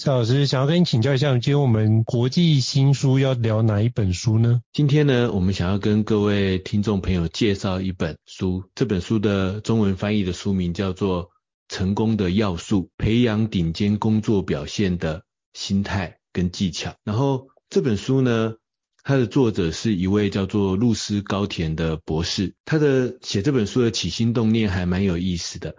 伊斯老师想要跟你请教一下，今天我们国际新书要聊哪一本书呢？今天呢，我们想要跟各位听众朋友介绍一本书，这本书的中文翻译的书名叫做《成功的要素：培养顶尖工作表现的心态跟技巧》。然后这本书呢，它的作者是一位叫做露丝高田的博士，他的写这本书的起心动念还蛮有意思的，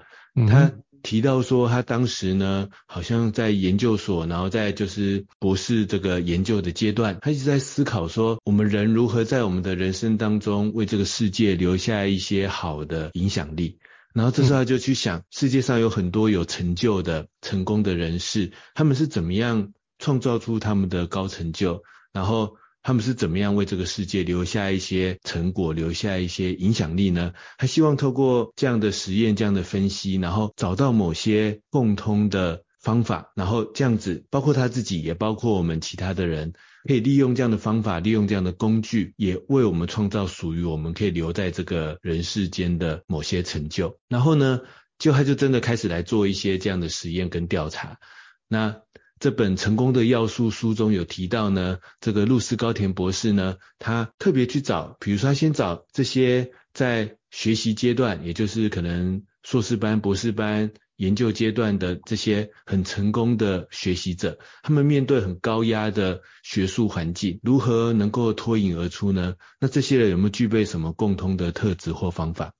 他、嗯。提到说，他当时呢，好像在研究所，然后在就是博士这个研究的阶段，他一直在思考说，我们人如何在我们的人生当中为这个世界留下一些好的影响力。然后这时候他就去想，世界上有很多有成就的、成功的人士，他们是怎么样创造出他们的高成就，然后。他们是怎么样为这个世界留下一些成果，留下一些影响力呢？他希望透过这样的实验、这样的分析，然后找到某些共通的方法，然后这样子，包括他自己，也包括我们其他的人，可以利用这样的方法，利用这样的工具，也为我们创造属于我们可以留在这个人世间的某些成就。然后呢，就他就真的开始来做一些这样的实验跟调查。那这本成功的要素书中有提到呢，这个露丝高田博士呢，他特别去找，比如说他先找这些在学习阶段，也就是可能硕士班、博士班研究阶段的这些很成功的学习者，他们面对很高压的学术环境，如何能够脱颖而出呢？那这些人有没有具备什么共通的特质或方法？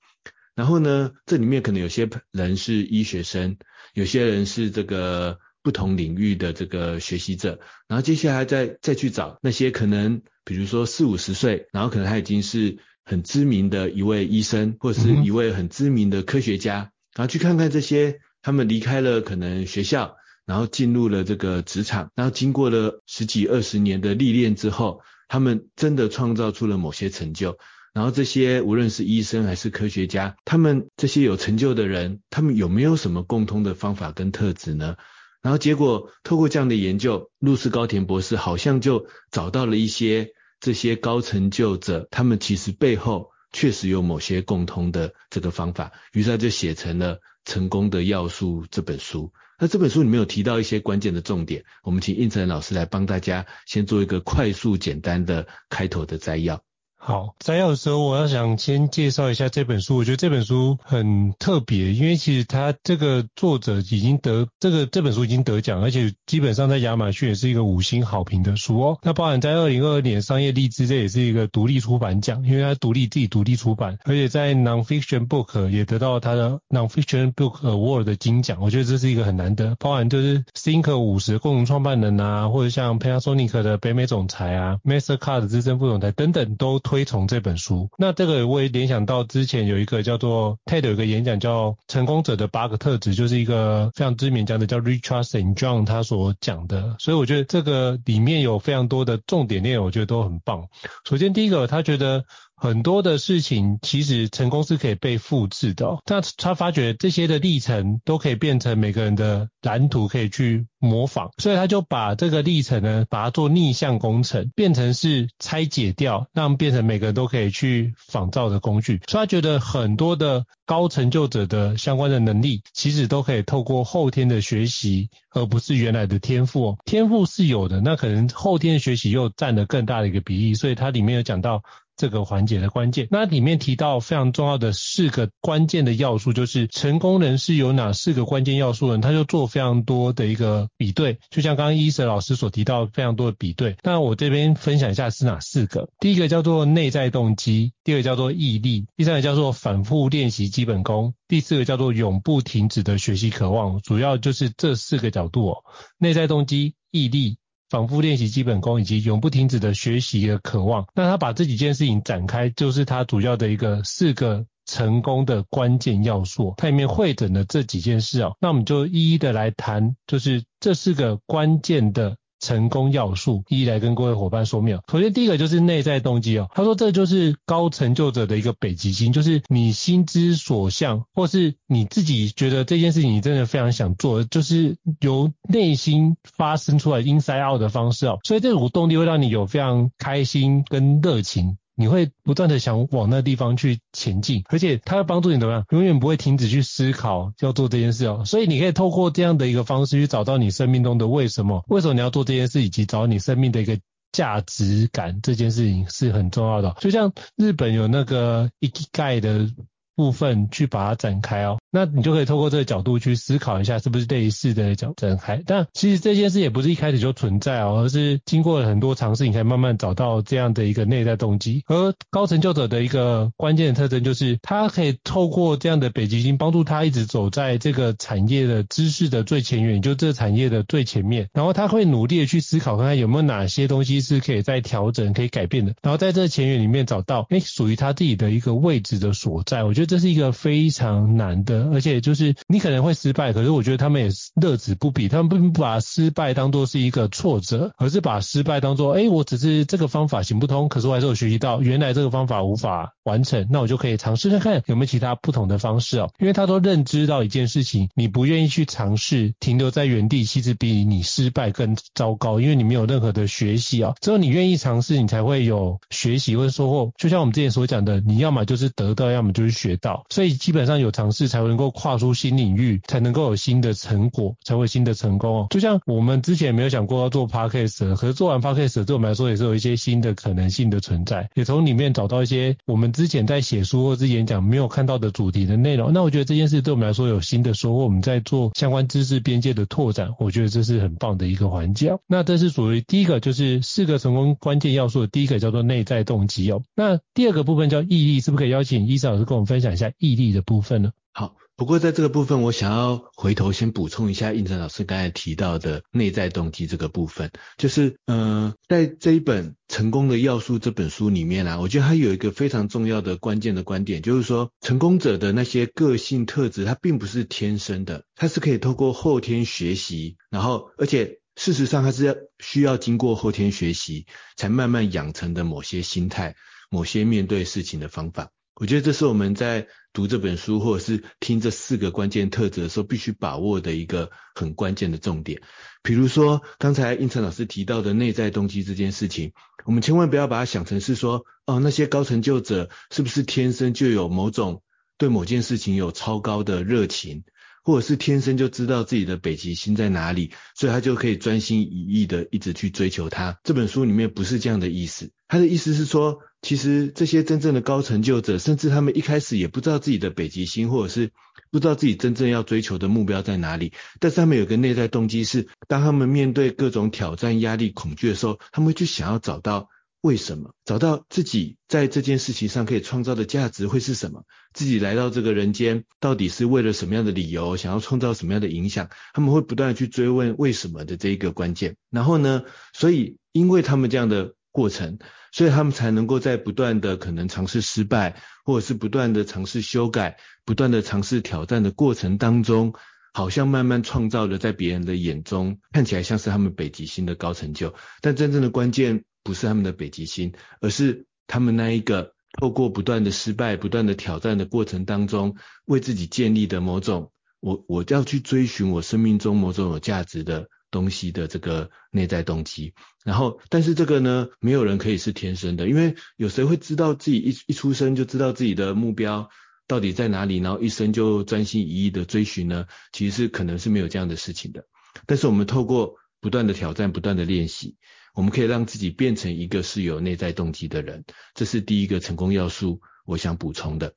然后呢，这里面可能有些人是医学生，有些人是这个。不同领域的这个学习者，然后接下来再再去找那些可能，比如说四五十岁，然后可能他已经是很知名的一位医生，或者是一位很知名的科学家，然后去看看这些他们离开了可能学校，然后进入了这个职场，然后经过了十几二十年的历练之后，他们真的创造出了某些成就。然后这些无论是医生还是科学家，他们这些有成就的人，他们有没有什么共通的方法跟特质呢？然后结果，透过这样的研究，露丝高田博士好像就找到了一些这些高成就者，他们其实背后确实有某些共通的这个方法，于是他就写成了《成功的要素》这本书。那这本书里面有提到一些关键的重点，我们请应成老师来帮大家先做一个快速简单的开头的摘要。好，摘要的时候，我要想先介绍一下这本书。我觉得这本书很特别，因为其实它这个作者已经得这个这本书已经得奖，而且基本上在亚马逊也是一个五星好评的书哦。那包含在二零二二年商业励志，这也是一个独立出版奖，因为它独立自己独立出版，而且在 Nonfiction Book 也得到它的 Nonfiction Book Award 的金奖。我觉得这是一个很难得。包含就是 Think 五十共同创办人啊，或者像 Panasonic 的北美总裁啊，Mastercard 资深副总裁等等都。推崇这本书，那这个我也联想到之前有一个叫做 TED 有个演讲叫成功者的八个特质，就是一个非常知名讲的叫 Richard St. John 他所讲的，所以我觉得这个里面有非常多的重点内容，我觉得都很棒。首先第一个，他觉得。很多的事情其实成功是可以被复制的，但他发觉这些的历程都可以变成每个人的蓝图，可以去模仿，所以他就把这个历程呢，把它做逆向工程，变成是拆解掉，让变成每个人都可以去仿造的工具。所以他觉得很多的高成就者的相关的能力，其实都可以透过后天的学习，而不是原来的天赋。天赋是有的，那可能后天的学习又占了更大的一个比例。所以它里面有讲到。这个环节的关键，那里面提到非常重要的四个关键的要素，就是成功人士有哪四个关键要素呢？他就做非常多的一个比对，就像刚刚伊瑟老师所提到非常多的比对。那我这边分享一下是哪四个？第一个叫做内在动机，第二个叫做毅力，第三个叫做反复练习基本功，第四个叫做永不停止的学习渴望。主要就是这四个角度哦，内在动机、毅力、反复练习基本功以及永不停止的学习的渴望。那他把这几件事情展开，就是他主要的一个四个成功的关键要素。它里面会诊的这几件事哦，那我们就一一的来谈，就是这四个关键的。成功要素，一一来跟各位伙伴说明。首先，第一个就是内在动机哦。他说，这就是高成就者的一个北极星，就是你心之所向，或是你自己觉得这件事情你真的非常想做，就是由内心发生出来 inside out 的方式哦。所以这股动力会让你有非常开心跟热情。你会不断的想往那地方去前进，而且它会帮助你怎么样？永远不会停止去思考要做这件事哦。所以你可以透过这样的一个方式去找到你生命中的为什么，为什么你要做这件事，以及找你生命的一个价值感，这件事情是很重要的。就像日本有那个 i k i g a 的部分去把它展开哦。那你就可以透过这个角度去思考一下，是不是类似的角展开？但其实这件事也不是一开始就存在哦，而是经过了很多尝试，你可以慢慢找到这样的一个内在动机。而高成就者的一个关键的特征就是，他可以透过这样的北极星帮助他一直走在这个产业的知识的最前沿，就这产业的最前面。然后他会努力的去思考，看看有没有哪些东西是可以再调整、可以改变的。然后在这个前沿里面找到，哎，属于他自己的一个位置的所在。我觉得这是一个非常难的。而且就是你可能会失败，可是我觉得他们也乐此不疲，他们并不把失败当作是一个挫折，而是把失败当作，哎，我只是这个方法行不通，可是我还是有学习到原来这个方法无法完成，那我就可以尝试看看有没有其他不同的方式哦。因为他都认知到一件事情，你不愿意去尝试，停留在原地，其实比你失败更糟糕，因为你没有任何的学习啊。只有你愿意尝试，你才会有学习或收获。就像我们之前所讲的，你要么就是得到，要么就是学到，所以基本上有尝试才会能够跨出新领域，才能够有新的成果，才会新的成功哦。就像我们之前没有想过要做 podcast，可是做完 podcast 对我们来说也是有一些新的可能性的存在，也从里面找到一些我们之前在写书或是演讲没有看到的主题的内容。那我觉得这件事对我们来说有新的收获，我们在做相关知识边界的拓展，我觉得这是很棒的一个环节。那这是属于第一个，就是四个成功关键要素的第一个叫做内在动机哦。那第二个部分叫毅力，是不是可以邀请伊莎老师跟我们分享一下毅力的部分呢？好。不过在这个部分，我想要回头先补充一下胤丞老师刚才提到的内在动机这个部分，就是呃，在这一本《成功的要素》这本书里面啊，我觉得它有一个非常重要的关键的观点，就是说成功者的那些个性特质，它并不是天生的，它是可以透过后天学习，然后而且事实上它是要需要经过后天学习才慢慢养成的某些心态、某些面对事情的方法。我觉得这是我们在读这本书或者是听这四个关键特质的时候必须把握的一个很关键的重点。比如说刚才胤丞老师提到的内在动机这件事情，我们千万不要把它想成是说，哦，那些高成就者是不是天生就有某种对某件事情有超高的热情，或者是天生就知道自己的北极星在哪里，所以他就可以专心一意的一直去追求它。这本书里面不是这样的意思，他的意思是说。其实这些真正的高成就者，甚至他们一开始也不知道自己的北极星，或者是不知道自己真正要追求的目标在哪里。但是他们有个内在动机是，当他们面对各种挑战、压力、恐惧的时候，他们会去想要找到为什么，找到自己在这件事情上可以创造的价值会是什么，自己来到这个人间到底是为了什么样的理由，想要创造什么样的影响，他们会不断的去追问为什么的这一个关键。然后呢，所以因为他们这样的过程。所以他们才能够在不断的可能尝试失败，或者是不断的尝试修改、不断的尝试挑战的过程当中，好像慢慢创造了在别人的眼中看起来像是他们北极星的高成就。但真正的关键不是他们的北极星，而是他们那一个透过不断的失败、不断的挑战的过程当中，为自己建立的某种我我要去追寻我生命中某种有价值的。东西的这个内在动机，然后，但是这个呢，没有人可以是天生的，因为有谁会知道自己一一出生就知道自己的目标到底在哪里，然后一生就专心一意的追寻呢？其实是可能是没有这样的事情的。但是我们透过不断的挑战、不断的练习，我们可以让自己变成一个是有内在动机的人，这是第一个成功要素，我想补充的。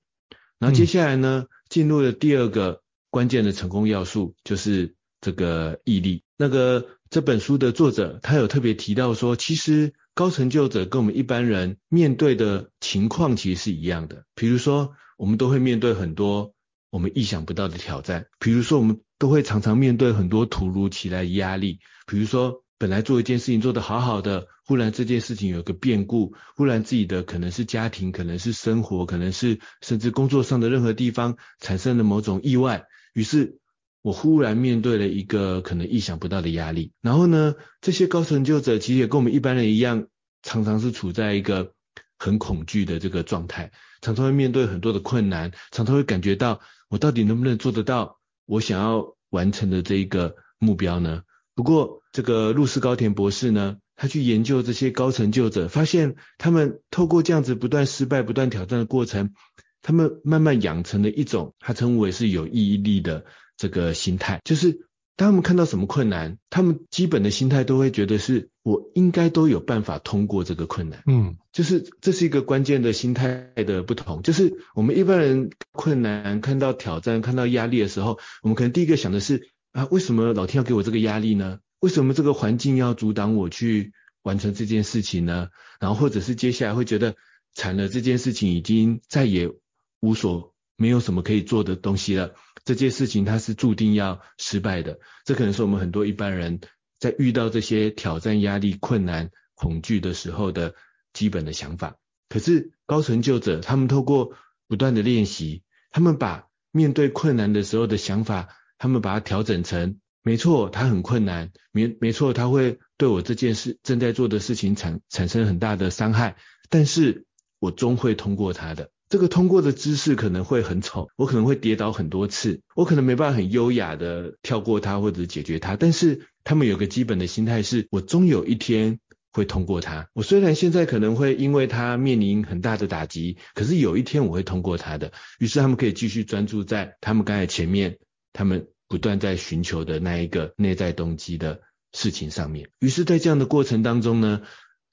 然后接下来呢，进入了第二个关键的成功要素，就是这个毅力。那个这本书的作者，他有特别提到说，其实高成就者跟我们一般人面对的情况其实是一样的。比如说，我们都会面对很多我们意想不到的挑战；比如说，我们都会常常面对很多突如其来的压力；比如说，本来做一件事情做得好好的，忽然这件事情有个变故，忽然自己的可能是家庭，可能是生活，可能是甚至工作上的任何地方产生了某种意外，于是我忽然面对了一个可能意想不到的压力。然后呢，这些高成就者其实也跟我们一般人一样，常常是处在一个很恐惧的这个状态，常常会面对很多的困难，常常会感觉到我到底能不能做得到我想要完成的这一个目标呢？不过，这个路斯高田博士呢，他去研究这些高成就者，发现他们透过这样子不断失败、不断挑战的过程，他们慢慢养成了一种他称为是有毅力的这个心态，就是当他们看到什么困难，他们基本的心态都会觉得是我应该都有办法通过这个困难。嗯，就是这是一个关键的心态的不同，就是我们一般人困难、看到挑战、看到压力的时候，我们可能第一个想的是。啊，为什么老天要给我这个压力呢？为什么这个环境要阻挡我去完成这件事情呢？然后或者是接下来会觉得惨了，这件事情已经再也无所没有什么可以做的东西了，这件事情它是注定要失败的。这可能是我们很多一般人在遇到这些挑战、压力、困难、恐惧的时候的基本的想法。可是高成就者他们透过不断的练习，他们把面对困难的时候的想法。他们把它调整成，没错，它很困难，没没错，它会对我这件事正在做的事情产产生很大的伤害，但是我终会通过它的。这个通过的姿势可能会很丑，我可能会跌倒很多次，我可能没办法很优雅的跳过它或者解决它，但是他们有个基本的心态是，我终有一天会通过它。我虽然现在可能会因为它面临很大的打击，可是有一天我会通过它的。于是他们可以继续专注在他们刚才前面。他们不断在寻求的那一个内在动机的事情上面，于是，在这样的过程当中呢，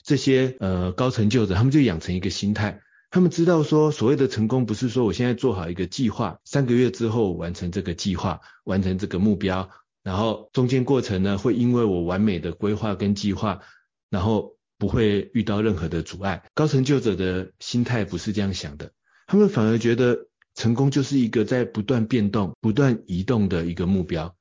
这些呃高成就者，他们就养成一个心态，他们知道说，所谓的成功不是说我现在做好一个计划，三个月之后完成这个计划，完成这个目标，然后中间过程呢，会因为我完美的规划跟计划，然后不会遇到任何的阻碍。高成就者的心态不是这样想的，他们反而觉得。成功就是一个在不断变动、不断移动的一个目标。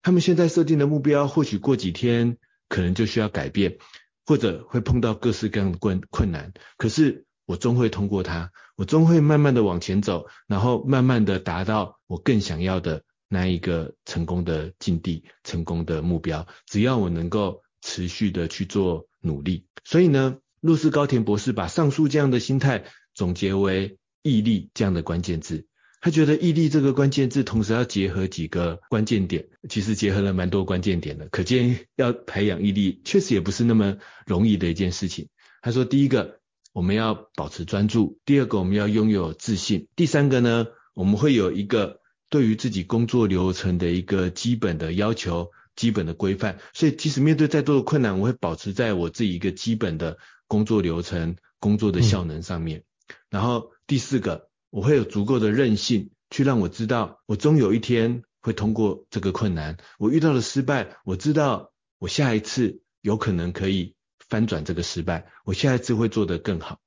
他们现在设定的目标，或许过几天可能就需要改变，或者会碰到各式各样的困困难。可是我终会通过它，我终会慢慢的往前走，然后慢慢的达到我更想要的那一个成功的境地、成功的目标。只要我能够持续的去做努力。所以呢，露丝高田博士把上述这样的心态总结为。毅力这样的关键字，他觉得毅力这个关键字同时要结合几个关键点，其实结合了蛮多关键点的，可见要培养毅力确实也不是那么容易的一件事情。他说，第一个我们要保持专注，第二个我们要拥有自信，第三个呢，我们会有一个对于自己工作流程的一个基本的要求、基本的规范。所以即使面对再多的困难，我会保持在我自己一个基本的工作流程、工作的效能上面，嗯、然后。第四个，我会有足够的韧性，去让我知道，我终有一天会通过这个困难。我遇到了失败，我知道我下一次有可能可以翻转这个失败，我下一次会做得更好。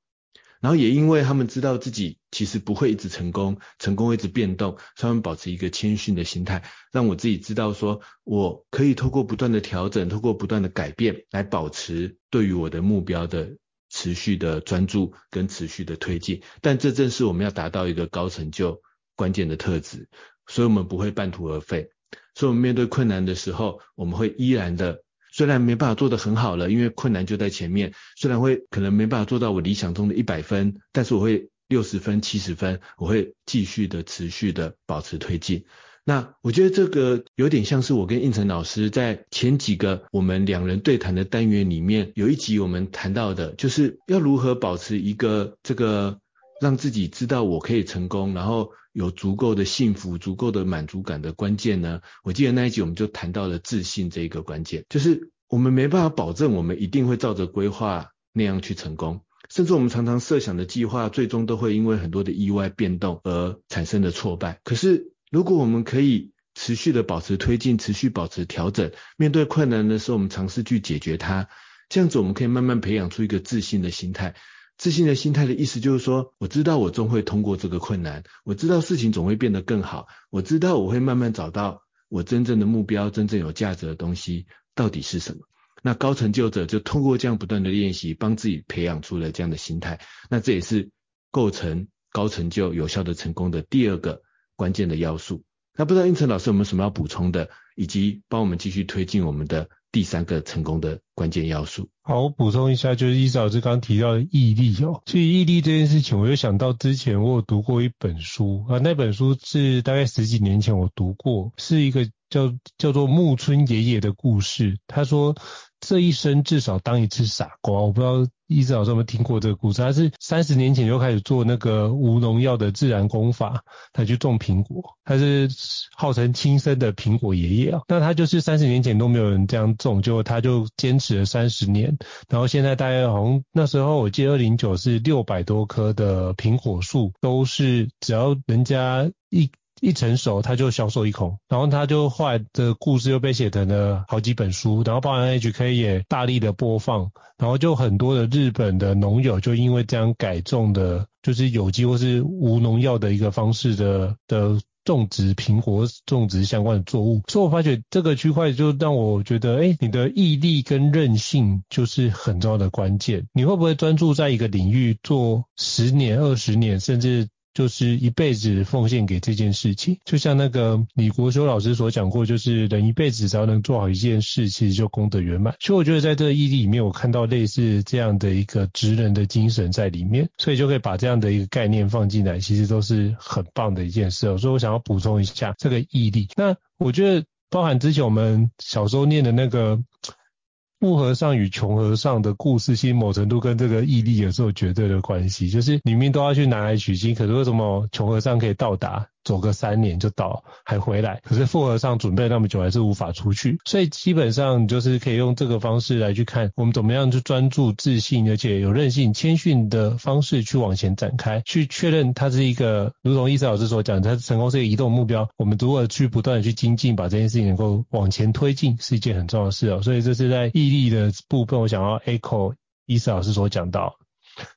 然后也因为他们知道自己其实不会一直成功，成功会一直变动，他们保持一个谦逊的心态，让我自己知道说，我可以透过不断的调整，透过不断的改变，来保持对于我的目标的。持续的专注跟持续的推进，但这正是我们要达到一个高成就关键的特质，所以我们不会半途而废。所以，我们面对困难的时候，我们会依然的，虽然没办法做得很好了，因为困难就在前面，虽然会可能没办法做到我理想中的一百分，但是我会六十分、七十分，我会继续的持续的保持推进。那我觉得这个有点像是我跟应成老师在前几个我们两人对谈的单元里面，有一集我们谈到的，就是要如何保持一个这个让自己知道我可以成功，然后有足够的幸福、足够的满足感的关键呢？我记得那一集我们就谈到了自信这一个关键，就是我们没办法保证我们一定会照着规划那样去成功，甚至我们常常设想的计划，最终都会因为很多的意外变动而产生的挫败。可是如果我们可以持续的保持推进，持续保持调整，面对困难的时候，我们尝试去解决它，这样子我们可以慢慢培养出一个自信的心态。自信的心态的意思就是说，我知道我终会通过这个困难，我知道事情总会变得更好，我知道我会慢慢找到我真正的目标，真正有价值的东西到底是什么。那高成就者就通过这样不断的练习，帮自己培养出了这样的心态。那这也是构成高成就有效的成功的第二个关键的要素。那不知道胤丞老师有没有什么要补充的，以及帮我们继续推进我们的第三个成功的关键要素？好，我补充一下，就是伊老师刚刚提到的毅力哦。其实毅力这件事情，我就想到之前我有读过一本书啊，那本书是大概十几年前我读过，是一个叫叫做木村爷爷的故事。他说。这一生至少当一次傻瓜，我不知道一直老师有没听过这个故事。他是三十年前就开始做那个无农药的自然工法，他去种苹果，他是号称亲生的苹果爷爷啊。那他就是三十年前都没有人这样种，结果他就坚持了三十年，然后现在大概好像那时候我记得二零九是六百多棵的苹果树，都是只要人家一。一成熟，他就销售一空，然后他就后来的故事又被写成了好几本书，然后包含 HK 也大力的播放，然后就很多的日本的农友就因为这样改种的，就是有机或是无农药的一个方式的的种植苹果种植相关的作物，所以我发觉这个区块就让我觉得，哎，你的毅力跟韧性就是很重要的关键，你会不会专注在一个领域做十年、二十年，甚至？就是一辈子奉献给这件事情，就像那个李国修老师所讲过，就是人一辈子只要能做好一件事，其实就功德圆满。所以我觉得在这个毅力里面，我看到类似这样的一个职人的精神在里面，所以就可以把这样的一个概念放进来，其实都是很棒的一件事哦。所以我想要补充一下这个毅力。那我觉得包含之前我们小时候念的那个。富和尚与穷和尚的故事，其实某程度跟这个毅力也是有绝对的关系。就是里面都要去南海取经，可是为什么穷和尚可以到达？走个三年就到，还回来。可是复合上准备那么久，还是无法出去。所以基本上就是可以用这个方式来去看，我们怎么样去专注、自信，而且有韧性、谦逊的方式去往前展开，去确认它是一个，如同伊思老师所讲，它成功是一个移动目标。我们如何去不断的去精进，把这件事情能够往前推进，是一件很重要的事哦。所以这是在毅力的部分，我想要 echo 伊思老师所讲到。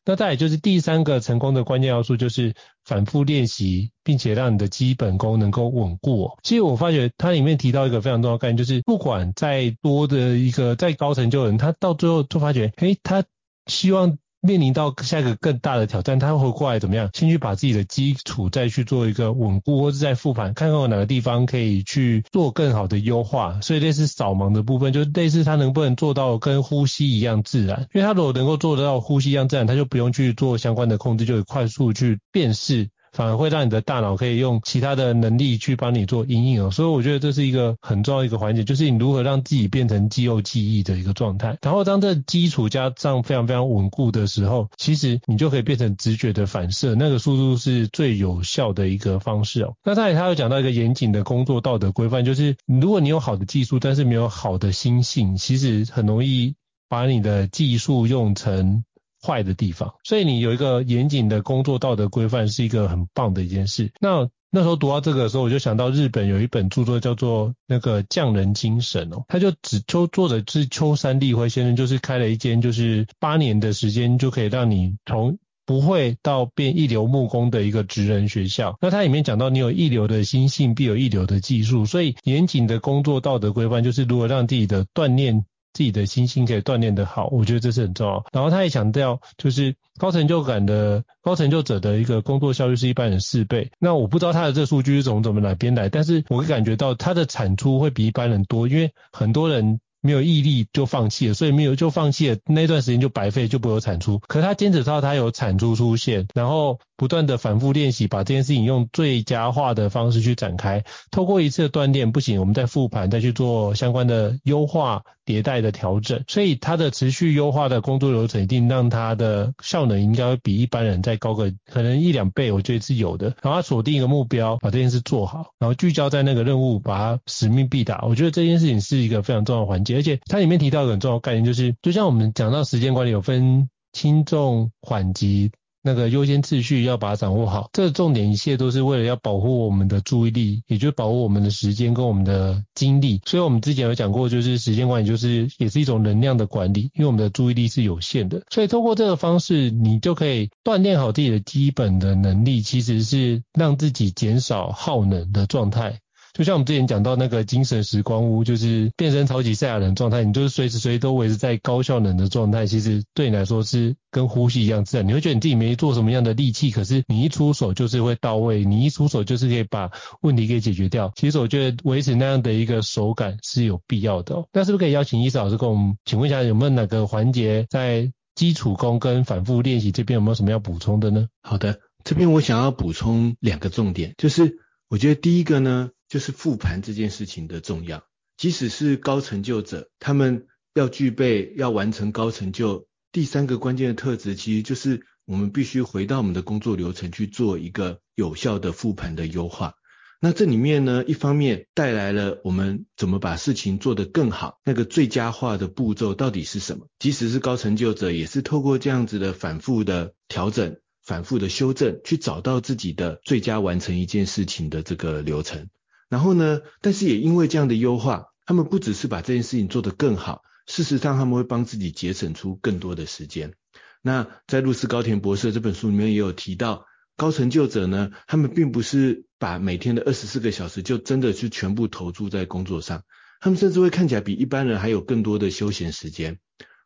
那再也就是第三个成功的关键要素，就是反复练习，并且让你的基本功能够稳固。其实我发觉它里面提到一个非常重要概念，就是不管再多的一个再高成就的人，他到最后就发觉，诶，他希望。面临到下一个更大的挑战，他会过来怎么样？先去把自己的基础再去做一个稳固，或是再复盘，看看有哪个地方可以去做更好的优化。所以类似扫盲的部分，就类似他能不能做到跟呼吸一样自然？因为他如果能够做得到呼吸一样自然，他就不用去做相关的控制，就可以快速去辨识。反而会让你的大脑可以用其他的能力去帮你做阴影哦，所以我觉得这是一个很重要一个环节，就是你如何让自己变成肌肉记忆的一个状态。然后当这基础加上非常非常稳固的时候，其实你就可以变成直觉的反射，那个速度是最有效的一个方式哦。那再来他有讲到一个严谨的工作道德规范，就是如果你有好的技术，但是没有好的心性，其实很容易把你的技术用成。坏的地方，所以你有一个严谨的工作道德规范是一个很棒的一件事。那那时候读到这个的时候，我就想到日本有一本著作叫做那个匠人精神哦，他就只秋作者是秋山立辉先生，就是开了一间就是八年的时间就可以让你从不会到变一流木工的一个职人学校。那它里面讲到，你有一流的心性，必有一流的技术，所以严谨的工作道德规范就是如何让自己的锻炼。自己的心性可以锻炼得好，我觉得这是很重要。然后他也强调，就是高成就感的高成就者的一个工作效率是一般人四倍。那我不知道他的这个数据是从怎么哪边来，但是我会感觉到他的产出会比一般人多，因为很多人。没有毅力就放弃了，所以没有就放弃了，那段时间就白费，就不会有产出。可是他坚持到他有产出出现，然后不断的反复练习，把这件事情用最佳化的方式去展开。透过一次的锻炼不行，我们再复盘，再去做相关的优化、迭代的调整。所以他的持续优化的工作流程，一定让他的效能应该会比一般人再高个可能一两倍，我觉得是有的。然后他锁定一个目标，把这件事做好，然后聚焦在那个任务，把它使命必达。我觉得这件事情是一个非常重要的环节。而且它里面提到一个很重要的概念，就是就像我们讲到时间管理有分轻重缓急，那个优先次序要把它掌握好。这个重点一切都是为了要保护我们的注意力，也就是保护我们的时间跟我们的精力。所以我们之前有讲过，就是时间管理就是也是一种能量的管理，因为我们的注意力是有限的。所以通过这个方式，你就可以锻炼好自己的基本的能力，其实是让自己减少耗能的状态。就像我们之前讲到那个精神时光屋，就是变身超级赛亚人状态，你就是随时随地都维持在高效能的状态，其实对你来说是跟呼吸一样自然。你会觉得你自己没做什么样的力气，可是你一出手就是会到位，你一出手就是可以把问题给解决掉。其实我觉得维持那样的一个手感是有必要的哦。那是不是可以邀请医师老师跟我们请问一下，有没有哪个环节在基础功跟反复练习这边有没有什么要补充的呢？好的，这边我想要补充两个重点，就是我觉得第一个呢，就是复盘这件事情的重要。即使是高成就者，他们要具备要完成高成就，第三个关键的特质，其实就是我们必须回到我们的工作流程去做一个有效的复盘的优化。那这里面呢，一方面带来了我们怎么把事情做得更好，那个最佳化的步骤到底是什么？即使是高成就者，也是透过这样子的反复的调整、反复的修正，去找到自己的最佳完成一件事情的这个流程。然后呢，但是也因为这样的优化，他们不只是把这件事情做得更好，事实上他们会帮自己节省出更多的时间。那在露丝高田博士这本书里面也有提到。高成就者呢，他们并不是把每天的二十四个小时就真的是全部投注在工作上，他们甚至会看起来比一般人还有更多的休闲时间，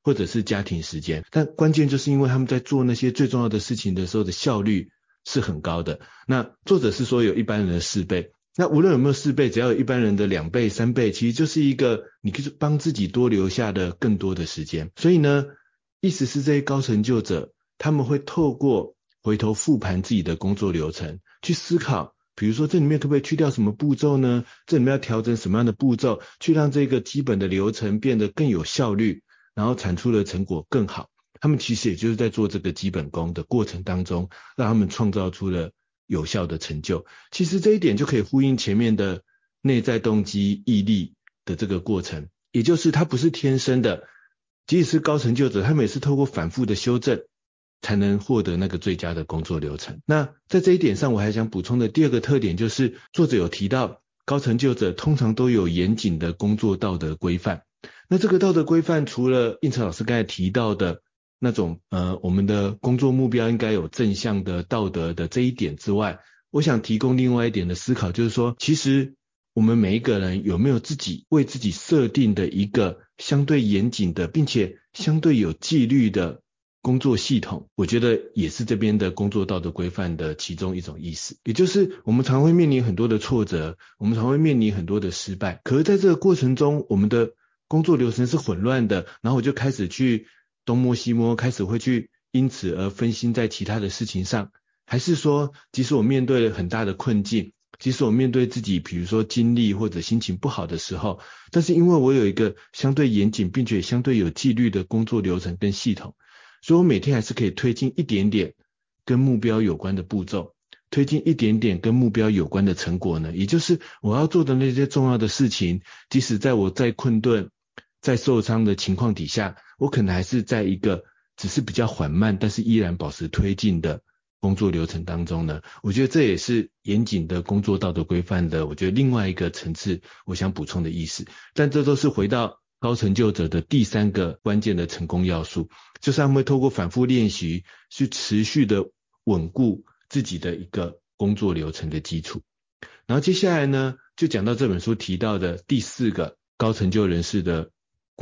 或者是家庭时间。但关键就是因为他们在做那些最重要的事情的时候的效率是很高的。那作者是说有一般人的四倍，那无论有没有四倍，只要有一般人的两倍、三倍，其实就是一个你可以帮自己多留下的更多的时间。所以呢，意思是这些高成就者他们会透过。回头复盘自己的工作流程，去思考，比如说这里面可不可以去掉什么步骤呢？这里面要调整什么样的步骤，去让这个基本的流程变得更有效率，然后产出的成果更好。他们其实也就是在做这个基本功的过程当中，让他们创造出了有效的成就。其实这一点就可以呼应前面的内在动机、毅力的这个过程，也就是他不是天生的，即使是高成就者，他们也是透过反复的修正。才能获得那个最佳的工作流程。那在这一点上，我还想补充的第二个特点就是，作者有提到，高成就者通常都有严谨的工作道德规范。那这个道德规范，除了应成老师刚才提到的那种，呃，我们的工作目标应该有正向的道德的这一点之外，我想提供另外一点的思考，就是说，其实我们每一个人有没有自己为自己设定的一个相对严谨的，并且相对有纪律的。工作系统，我觉得也是这边的工作道德规范的其中一种意思。也就是我们常会面临很多的挫折，我们常会面临很多的失败。可是在这个过程中，我们的工作流程是混乱的，然后我就开始去东摸西摸，开始会去因此而分心在其他的事情上。还是说，即使我面对了很大的困境，即使我面对自己，比如说精力或者心情不好的时候，但是因为我有一个相对严谨并且相对有纪律的工作流程跟系统。所以我每天还是可以推进一点点跟目标有关的步骤，推进一点点跟目标有关的成果呢，也就是我要做的那些重要的事情，即使在我再困顿、再受伤的情况底下，我可能还是在一个只是比较缓慢，但是依然保持推进的工作流程当中呢。我觉得这也是严谨的工作道德规范的，我觉得另外一个层次，我想补充的意思。但这都是回到。高成就者的第三个关键的成功要素，就是他们会透过反复练习，去持续的稳固自己的一个工作流程的基础。然后接下来呢，就讲到这本书提到的第四个高成就人士的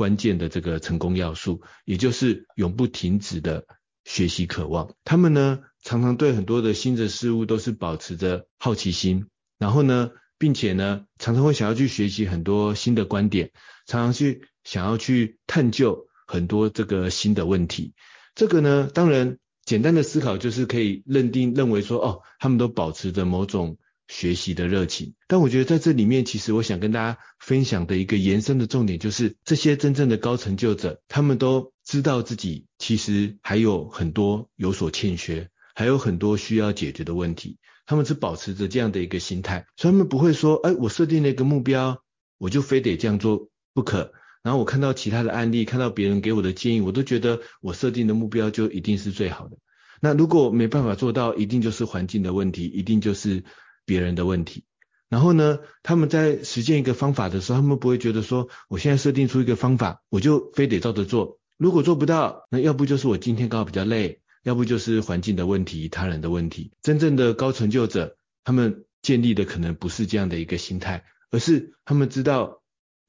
关键的这个成功要素，也就是永不停止的学习渴望。他们呢，常常对很多的新的事物都是保持着好奇心，然后呢，并且呢，常常会想要去学习很多新的观点，常常去。想要去探究很多这个新的问题，这个呢，当然简单的思考就是可以认定认为说，哦，他们都保持着某种学习的热情。但我觉得在这里面，其实我想跟大家分享的一个延伸的重点，就是这些真正的高成就者，他们都知道自己其实还有很多有所欠缺，还有很多需要解决的问题。他们是保持着这样的一个心态，所以他们不会说，哎，我设定了一个目标，我就非得这样做不可。然后我看到其他的案例，看到别人给我的建议，我都觉得我设定的目标就一定是最好的。那如果没办法做到，一定就是环境的问题，一定就是别人的问题。然后呢，他们在实践一个方法的时候，他们不会觉得说，我现在设定出一个方法，我就非得照着做。如果做不到，那要不就是我今天刚好比较累，要不就是环境的问题、他人的问题。真正的高成就者，他们建立的可能不是这样的一个心态，而是他们知道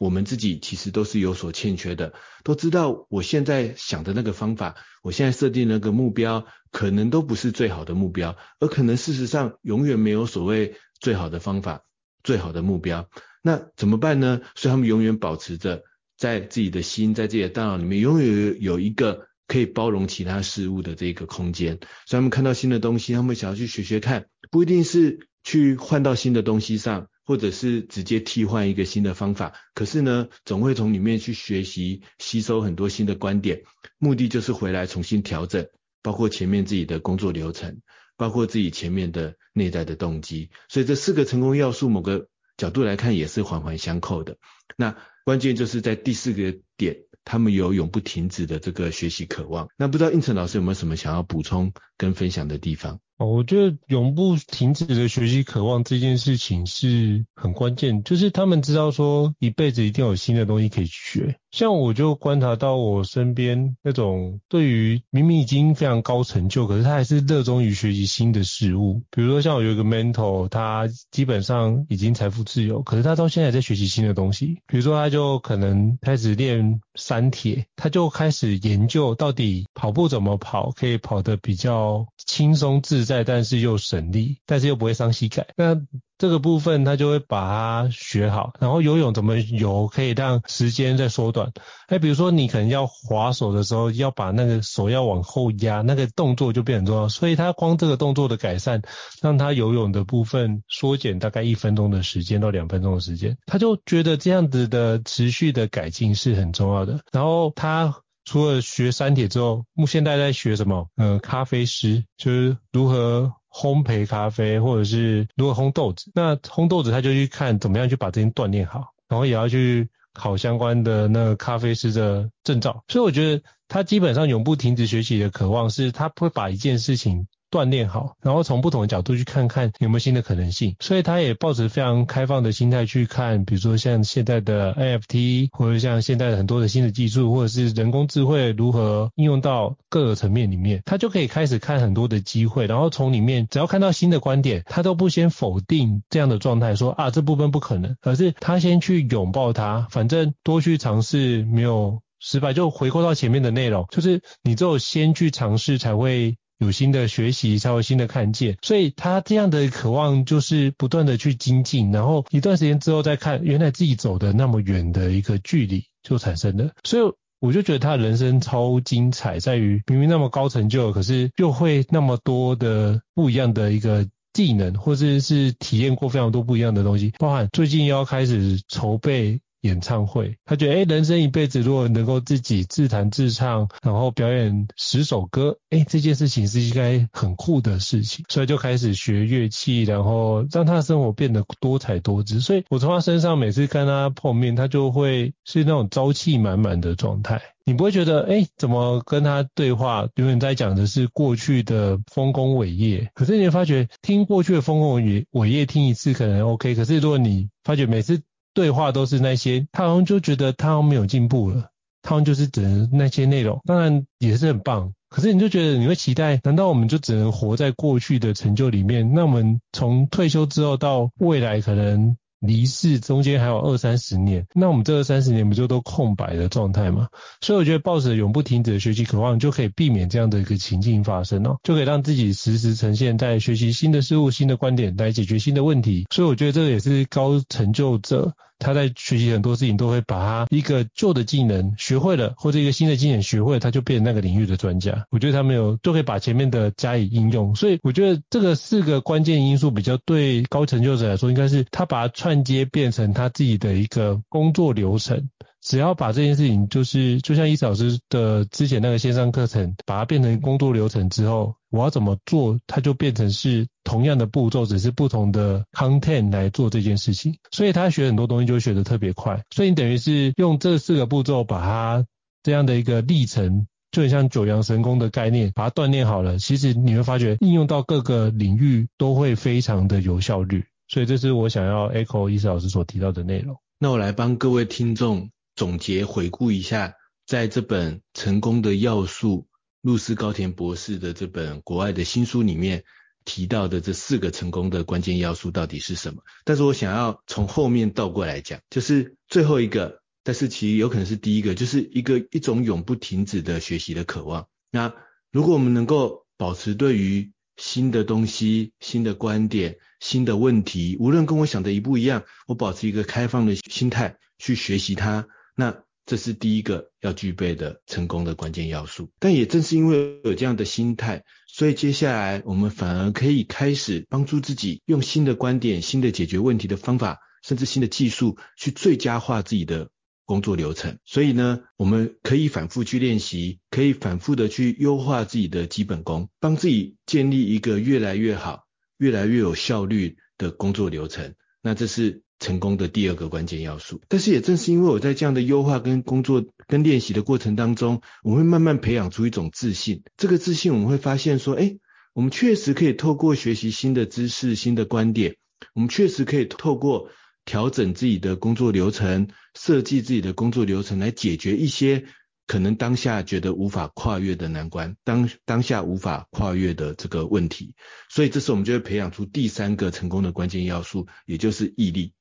我们自己其实都是有所欠缺的，都知道我现在想的那个方法，我现在设定那个目标，可能都不是最好的目标，而可能事实上永远没有所谓最好的方法、最好的目标。那怎么办呢？所以他们永远保持着在自己的心，在自己的大脑里面，永远有一个可以包容其他事物的这个空间。所以他们看到新的东西，他们想要去学学看，不一定是。去换到新的东西上，或者是直接替换一个新的方法，可是呢，总会从里面去学习、吸收很多新的观点，目的就是回来重新调整，包括前面自己的工作流程，包括自己前面的内在的动机。所以这四个成功要素，某个角度来看也是环环相扣的。那关键就是在第四个点，他们有永不停止的这个学习渴望。那不知道应成老师有没有什么想要补充跟分享的地方哦？我觉得永不停止的学习渴望这件事情是很关键，就是他们知道说一辈子一定有新的东西可以学。像我就观察到我身边那种对于明明已经非常高成就，可是他还是热衷于学习新的事物。比如说像我有一个 mentor，他基本上已经财富自由，可是他到现在还在学习新的东西。比如说他就可能开始练三铁，他就开始研究到底跑步怎么跑可以跑得比较轻松自在，但是又省力，但是又不会伤膝盖。那这个部分他就会把它学好，然后游泳怎么游可以让时间再缩短。哎，比如说你可能要划手的时候，要把那个手要往后压，那个动作就变很重要。所以他光这个动作的改善，让他游泳的部分缩减大概一分钟的时间到两分钟的时间，他就觉得这样子的持续的改进是很重要的。然后他除了学三铁之后，目现在在学什么？呃，咖啡师就是如何。烘焙咖啡，或者是如何烘豆子，那烘豆子他就去看怎么样去把这些锻炼好，然后也要去考相关的那个咖啡师的证照。所以我觉得他基本上永不停止学习的渴望，是他会把一件事情。锻炼好，然后从不同的角度去看看有没有新的可能性，所以他也抱持非常开放的心态去看，比如说像现在的 NFT，或者像现在的很多的新的技术，或者是人工智慧如何应用到各个层面里面，他就可以开始看很多的机会，然后从里面只要看到新的观点，他都不先否定这样的状态，说啊这部分不可能，而是他先去拥抱它，反正多去尝试没有失败，就回扣到前面的内容，就是你只有先去尝试才会。有新的学习才会新的看见，所以他这样的渴望就是不断的去精进，然后一段时间之后再看，原来自己走的那么远的一个距离就产生了。所以我就觉得他的人生超精彩，在于明明那么高成就，可是又会那么多的不一样的一个技能，或者是，是体验过非常多不一样的东西，包含最近要开始筹备。演唱会，他觉得，哎，人生一辈子如果能够自己自弹自唱，然后表演十首歌，哎，这件事情是应该很酷的事情，所以就开始学乐器，然后让他的生活变得多彩多姿。所以我从他身上每次跟他碰面，他就会是那种朝气满满的状态，你不会觉得，哎，怎么跟他对话，永远在讲的是过去的丰功伟业。可是你会发觉，听过去的丰功伟伟业听一次可能 OK，可是如果你发觉每次。对话都是那些，他好像就觉得他好像没有进步了，他好像就是只能那些内容，当然也是很棒，可是你就觉得你会期待，难道我们就只能活在过去的成就里面？那我们从退休之后到未来可能。离世中间还有二三十年，那我们这二三十年不就都空白的状态吗？所以我觉得抱着永不停止的学习渴望，就可以避免这样的一个情境发生哦，就可以让自己时时呈现在学习新的事物、新的观点来解决新的问题。所以我觉得这也是高成就者。他在学习很多事情，都会把他一个旧的技能学会了，或者一个新的技能学会了，他就变成那个领域的专家。我觉得他没有都可以把前面的加以应用。所以我觉得这个四个关键因素比较对高成就者来说，应该是他把它串接变成他自己的一个工作流程。只要把这件事情，就是就像伊老师的之前那个线上课程，把它变成工作流程之后，我要怎么做，它就变成是同样的步骤，只是不同的 content 来做这件事情。所以他学很多东西就学得特别快。所以等于是用这四个步骤，把它这样的一个历程，就很像九阳神功的概念，把它锻炼好了。其实你会发觉应用到各个领域都会非常的有效率。所以这是我想要 echo 伊老师所提到的内容。那我来帮各位听众。总结回顾一下，在这本《成功的要素》，露丝高田博士的这本国外的新书里面，提到的这四个成功的关键要素到底是什么。但是我想要从后面倒过来讲，就是最后一个，但是其实有可能是第一个，就是一个一种永不停止的学习的渴望。那如果我们能够保持对于新的东西、新的观点、新的问题，无论跟我想的一不一样，我保持一个开放的心态去学习它，那这是第一个要具备的成功的关键要素。但也正是因为有这样的心态，所以接下来我们反而可以开始帮助自己用新的观点、新的解决问题的方法，甚至新的技术去最佳化自己的。工作流程，所以呢，我们可以反复去练习，可以反复的去优化自己的基本功，帮自己建立一个越来越好、越来越有效率的工作流程。那这是成功的第二个关键要素。但是也正是因为我在这样的优化跟工作跟练习的过程当中，我会慢慢培养出一种自信。这个自信，我们会发现说，哎，我们确实可以透过学习新的知识、新的观点，我们确实可以透过。调整自己的工作流程，设计自己的工作流程，来解决一些可能当下觉得无法跨越的难关，当当下无法跨越的这个问题。所以这时候我们就会培养出第三个成功的关键要素，也就是毅力。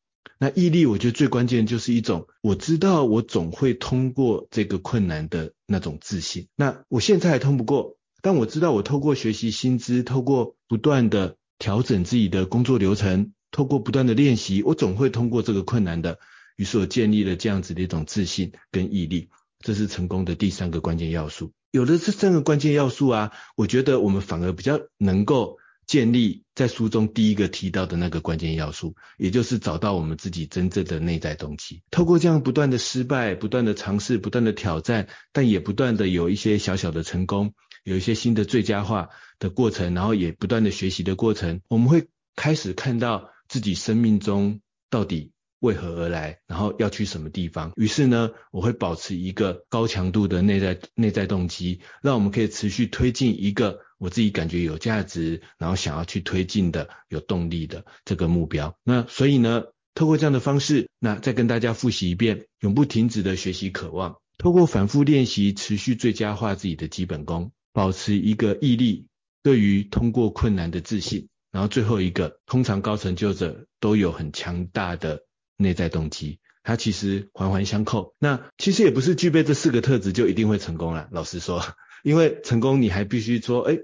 那毅力，我觉得最关键就是一种我知道我总会通过这个困难的那种自信。那我现在还通不过，但我知道我透过学习新知，透过不断的调整自己的工作流程。透过不断的练习，我总会通过这个困难的。于是我建立了这样子的一种自信跟毅力，这是成功的第三个关键要素。有了这三个关键要素啊，我觉得我们反而比较能够建立在书中第一个提到的那个关键要素，也就是找到我们自己真正的内在动机。透过这样不断的失败、不断的尝试、不断的挑战，但也不断的有一些小小的成功，有一些新的最佳化的过程，然后也不断的学习的过程，我们会开始看到。自己生命中到底为何而来，然后要去什么地方？于是呢，我会保持一个高强度的内在内在动机，让我们可以持续推进一个我自己感觉有价值，然后想要去推进的有动力的这个目标。那所以呢，透过这样的方式，那再跟大家复习一遍，永不停止的学习渴望，透过反复练习，持续最佳化自己的基本功，保持一个毅力，对于通过困难的自信。然后最后一个，通常高成就者都有很强大的内在动机，它其实环环相扣。那其实也不是具备这四个特质就一定会成功了。老实说，因为成功你还必须说，哎，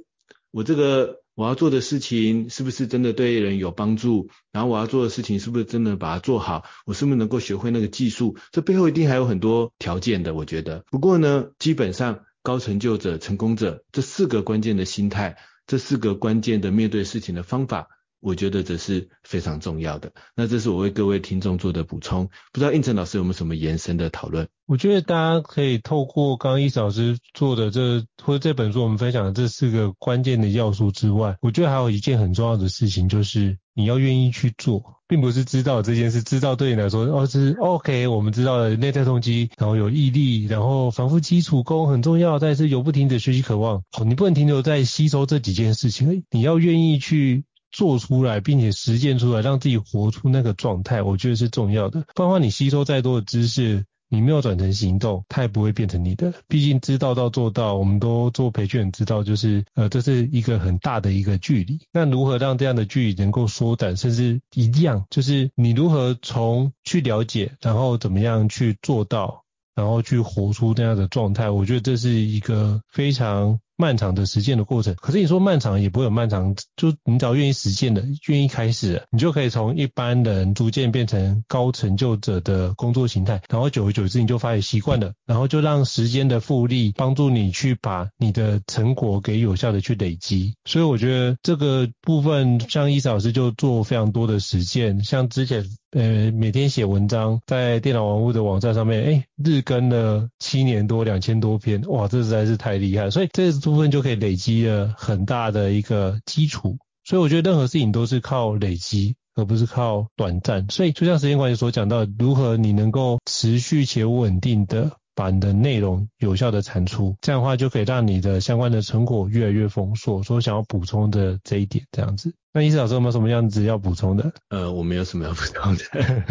我这个我要做的事情是不是真的对人有帮助？然后我要做的事情是不是真的把它做好？我是不是能够学会那个技术？这背后一定还有很多条件的，我觉得。不过呢，基本上高成就者、成功者这四个关键的心态。这四个关键的面对事情的方法，我觉得这是非常重要的。那这是我为各位听众做的补充，不知道胤丞老师有没有什么延伸的讨论？我觉得大家可以透过刚刚伊老师做的这或者这本书我们分享的这四个关键的要素之外，我觉得还有一件很重要的事情，就是你要愿意去做。并不是知道这件事，知道对你来说哦是 OK，我们知道了内在动机，然后有毅力，然后反复基础功很重要，但是有不停的学习渴望。好，你不能停留在吸收这几件事情，你要愿意去做出来，并且实践出来，让自己活出那个状态，我觉得是重要的。不然的话，你吸收再多的知识。你没有转成行动，它也不会变成你的。毕竟知道到做到，我们都做培训知道，就是呃，这是一个很大的一个距离。那如何让这样的距离能够缩短，甚至一样，就是你如何从去了解，然后怎么样去做到，然后去活出这样的状态。我觉得这是一个非常。漫长的实践的过程，可是你说漫长也不会有漫长，就你只要愿意实践的，愿意开始，你就可以从一般人逐渐变成高成就者的工作形态，然后久而久之你就发现习惯了，然后就让时间的复利帮助你去把你的成果给有效的去累积。所以我觉得这个部分，像伊老师就做非常多的实践，像之前。呃，每天写文章，在电脑玩物的网站上面，哎，日更了七年多，两千多篇，哇，这实在是太厉害，所以这部分就可以累积了很大的一个基础。所以我觉得任何事情都是靠累积，而不是靠短暂。所以就像时间管理所讲到，如何你能够持续且稳定的把你的内容有效的产出，这样的话就可以让你的相关的成果越来越丰硕。所以想要补充的这一点，这样子。那医师老师有没有什么样子要补充的？呃，我没有什么要补充的。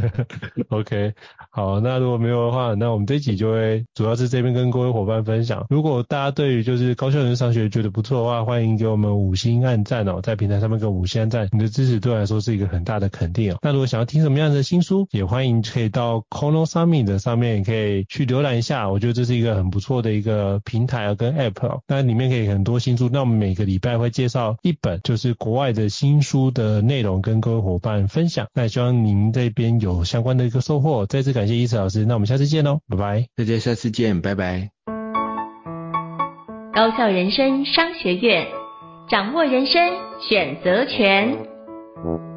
OK，好，那如果没有的话，那我们这一集就会主要是这边跟各位伙伴分享。如果大家对于就是高校人生商学觉得不错的话，欢迎给我们五星按赞哦，在平台上面给我五星按赞，你的支持对我来说是一个很大的肯定哦。那如果想要听什么样的新书，也欢迎可以到 Kono Summit 的上面也可以去浏览一下，我觉得这是一个很不错的一个平台跟 App 哦。那里面可以很多新书，那我们每个礼拜会介绍一本就是国外的新书的内容跟各位伙伴分享。那也希望您这边有相关的一个收获。再次感谢伊慈老师，那我们下次见喽，拜拜。大家下次见，拜拜。高校人生商学院，掌握人生选择权。